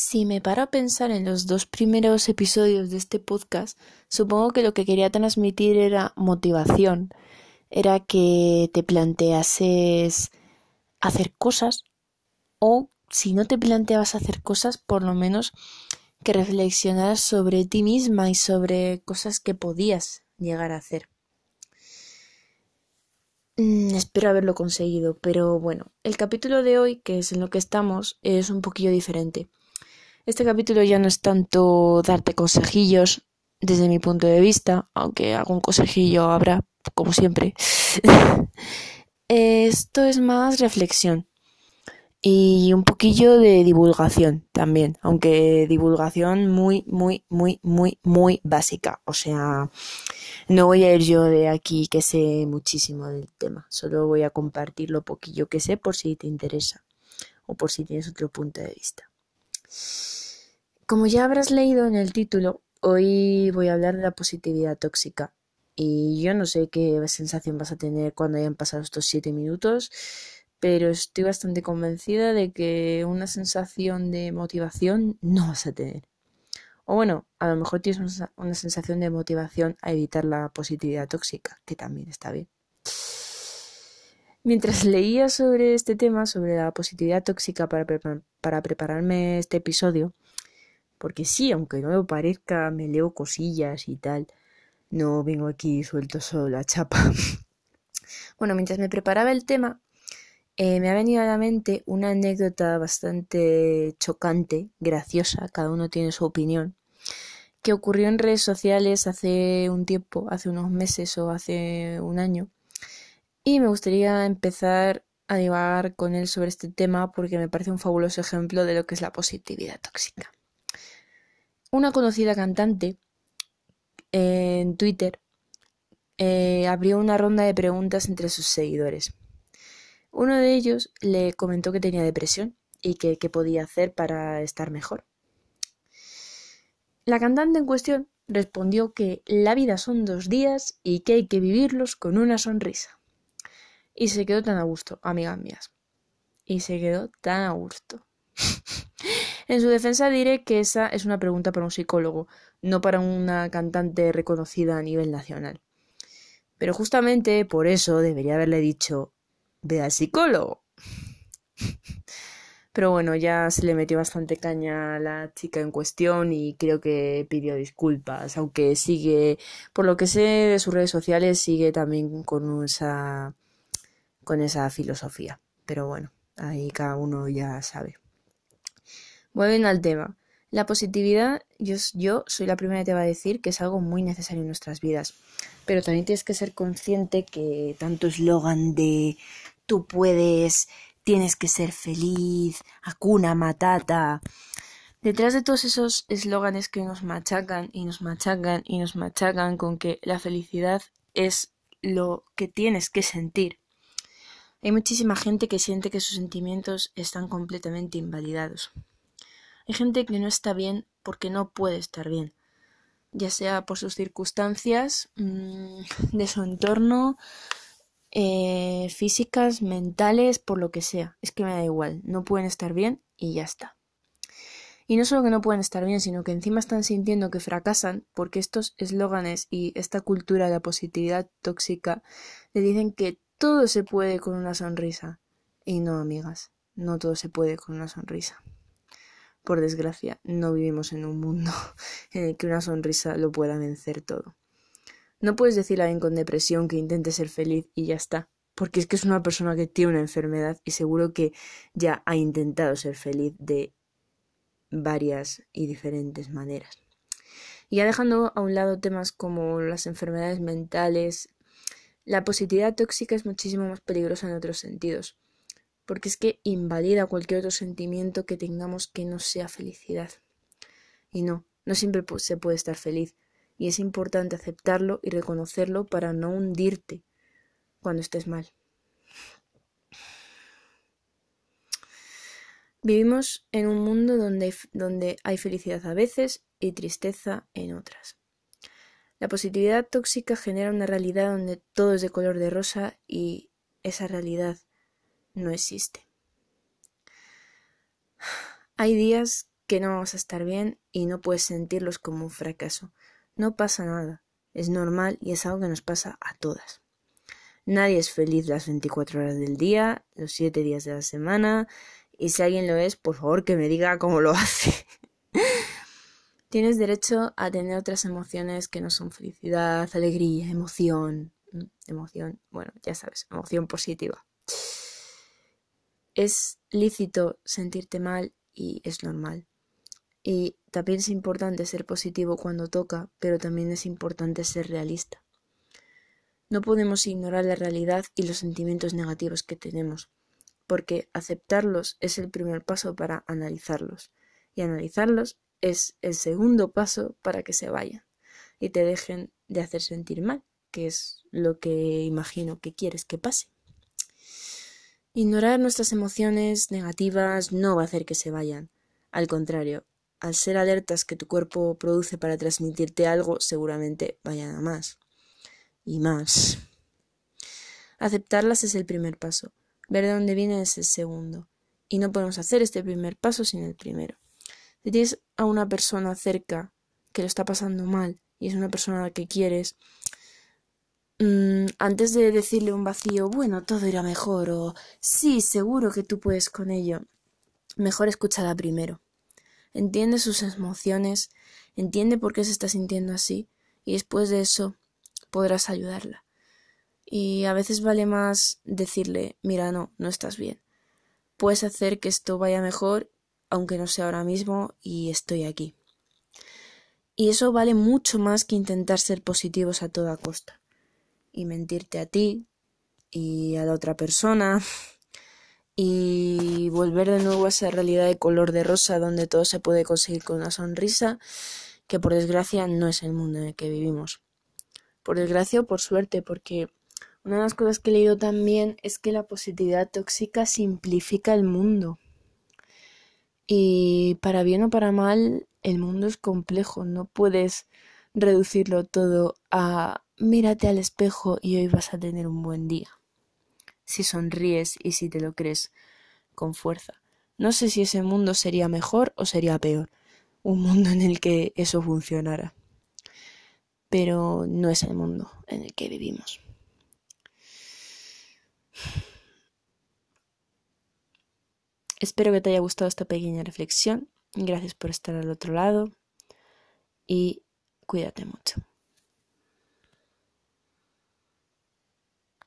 Si me paro a pensar en los dos primeros episodios de este podcast, supongo que lo que quería transmitir era motivación, era que te planteases hacer cosas o si no te planteabas hacer cosas, por lo menos que reflexionaras sobre ti misma y sobre cosas que podías llegar a hacer. Mm, espero haberlo conseguido, pero bueno, el capítulo de hoy, que es en lo que estamos, es un poquillo diferente. Este capítulo ya no es tanto darte consejillos desde mi punto de vista, aunque algún consejillo habrá, como siempre. Esto es más reflexión y un poquillo de divulgación también, aunque divulgación muy, muy, muy, muy, muy básica. O sea, no voy a ir yo de aquí que sé muchísimo del tema, solo voy a compartir lo poquillo que sé por si te interesa o por si tienes otro punto de vista. Como ya habrás leído en el título, hoy voy a hablar de la positividad tóxica. Y yo no sé qué sensación vas a tener cuando hayan pasado estos siete minutos, pero estoy bastante convencida de que una sensación de motivación no vas a tener. O bueno, a lo mejor tienes una sensación de motivación a evitar la positividad tóxica, que también está bien. Mientras leía sobre este tema, sobre la positividad tóxica para, para prepararme este episodio, porque sí, aunque no lo parezca, me leo cosillas y tal. No vengo aquí suelto solo la chapa. bueno, mientras me preparaba el tema, eh, me ha venido a la mente una anécdota bastante chocante, graciosa, cada uno tiene su opinión, que ocurrió en redes sociales hace un tiempo, hace unos meses o hace un año. Y me gustaría empezar a divagar con él sobre este tema porque me parece un fabuloso ejemplo de lo que es la positividad tóxica. Una conocida cantante en Twitter eh, abrió una ronda de preguntas entre sus seguidores. Uno de ellos le comentó que tenía depresión y que qué podía hacer para estar mejor. La cantante en cuestión respondió que la vida son dos días y que hay que vivirlos con una sonrisa. Y se quedó tan a gusto, amigas mías. Y se quedó tan a gusto. En su defensa diré que esa es una pregunta para un psicólogo, no para una cantante reconocida a nivel nacional. Pero justamente por eso debería haberle dicho ve al psicólogo. Pero bueno, ya se le metió bastante caña a la chica en cuestión y creo que pidió disculpas, aunque sigue, por lo que sé de sus redes sociales, sigue también con esa, con esa filosofía. Pero bueno, ahí cada uno ya sabe. Vuelven al tema. La positividad, yo, soy la primera que te va a decir que es algo muy necesario en nuestras vidas. Pero también tienes que ser consciente que tanto eslogan de tú puedes, tienes que ser feliz, acuna matata. Detrás de todos esos eslóganes que nos machacan y nos machacan y nos machacan con que la felicidad es lo que tienes que sentir. Hay muchísima gente que siente que sus sentimientos están completamente invalidados. Hay gente que no está bien porque no puede estar bien, ya sea por sus circunstancias, mm, de su entorno, eh, físicas, mentales, por lo que sea. Es que me da igual, no pueden estar bien y ya está. Y no solo que no pueden estar bien, sino que encima están sintiendo que fracasan porque estos eslóganes y esta cultura de la positividad tóxica le dicen que todo se puede con una sonrisa. Y no, amigas, no todo se puede con una sonrisa. Por desgracia, no vivimos en un mundo en el que una sonrisa lo pueda vencer todo. No puedes decirle a alguien con depresión que intente ser feliz y ya está, porque es que es una persona que tiene una enfermedad y seguro que ya ha intentado ser feliz de varias y diferentes maneras. Y ya dejando a un lado temas como las enfermedades mentales, la positividad tóxica es muchísimo más peligrosa en otros sentidos porque es que invalida cualquier otro sentimiento que tengamos que no sea felicidad. Y no, no siempre se puede estar feliz, y es importante aceptarlo y reconocerlo para no hundirte cuando estés mal. Vivimos en un mundo donde, donde hay felicidad a veces y tristeza en otras. La positividad tóxica genera una realidad donde todo es de color de rosa y esa realidad no existe. Hay días que no vamos a estar bien y no puedes sentirlos como un fracaso. No pasa nada, es normal y es algo que nos pasa a todas. Nadie es feliz las 24 horas del día, los 7 días de la semana, y si alguien lo es, por favor que me diga cómo lo hace. Tienes derecho a tener otras emociones que no son felicidad, alegría, emoción. Emoción, bueno, ya sabes, emoción positiva. Es lícito sentirte mal y es normal. Y también es importante ser positivo cuando toca, pero también es importante ser realista. No podemos ignorar la realidad y los sentimientos negativos que tenemos, porque aceptarlos es el primer paso para analizarlos, y analizarlos es el segundo paso para que se vayan y te dejen de hacer sentir mal, que es lo que imagino que quieres que pase. Ignorar nuestras emociones negativas no va a hacer que se vayan. Al contrario, al ser alertas que tu cuerpo produce para transmitirte algo, seguramente vayan a más. Y más. Aceptarlas es el primer paso. Ver de dónde viene es el segundo. Y no podemos hacer este primer paso sin el primero. Si tienes a una persona cerca que lo está pasando mal y es una persona que quieres, antes de decirle un vacío, bueno, todo irá mejor o sí, seguro que tú puedes con ello, mejor escúchala primero. Entiende sus emociones, entiende por qué se está sintiendo así y después de eso podrás ayudarla. Y a veces vale más decirle, mira, no, no estás bien. Puedes hacer que esto vaya mejor, aunque no sea ahora mismo, y estoy aquí. Y eso vale mucho más que intentar ser positivos a toda costa. Y mentirte a ti y a la otra persona y volver de nuevo a esa realidad de color de rosa donde todo se puede conseguir con una sonrisa, que por desgracia no es el mundo en el que vivimos. Por desgracia o por suerte, porque una de las cosas que he leído también es que la positividad tóxica simplifica el mundo. Y para bien o para mal, el mundo es complejo, no puedes reducirlo todo a mírate al espejo y hoy vas a tener un buen día si sonríes y si te lo crees con fuerza. No sé si ese mundo sería mejor o sería peor, un mundo en el que eso funcionara. Pero no es el mundo en el que vivimos. Espero que te haya gustado esta pequeña reflexión. Gracias por estar al otro lado y cuídate mucho.